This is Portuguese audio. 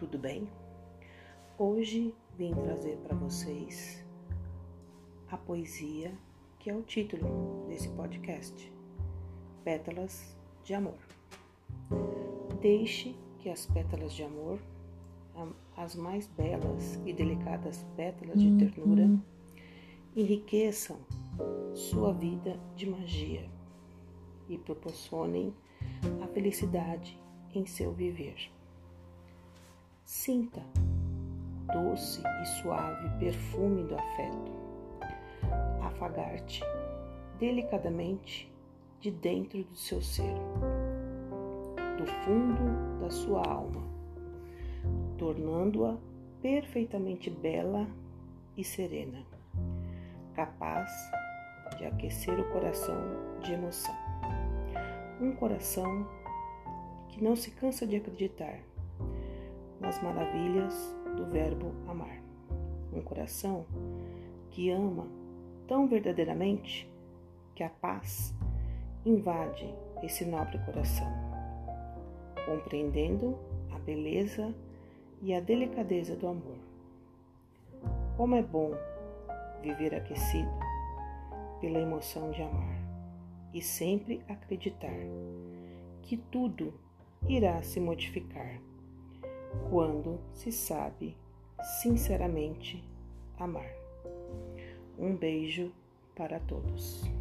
tudo bem? Hoje vim trazer para vocês a poesia que é o título desse podcast: Pétalas de Amor. Deixe que as pétalas de amor, as mais belas e delicadas pétalas de ternura, enriqueçam sua vida de magia e proporcionem a felicidade em seu viver. Sinta. Doce e suave perfume do afeto, afagar-te delicadamente de dentro do seu ser, do fundo da sua alma, tornando-a perfeitamente bela e serena, capaz de aquecer o coração de emoção. Um coração que não se cansa de acreditar nas maravilhas do verbo amar. Um coração que ama tão verdadeiramente que a paz invade esse nobre coração, compreendendo a beleza e a delicadeza do amor. Como é bom viver aquecido pela emoção de amar e sempre acreditar que tudo irá se modificar quando se sabe sinceramente amar. Um beijo para todos.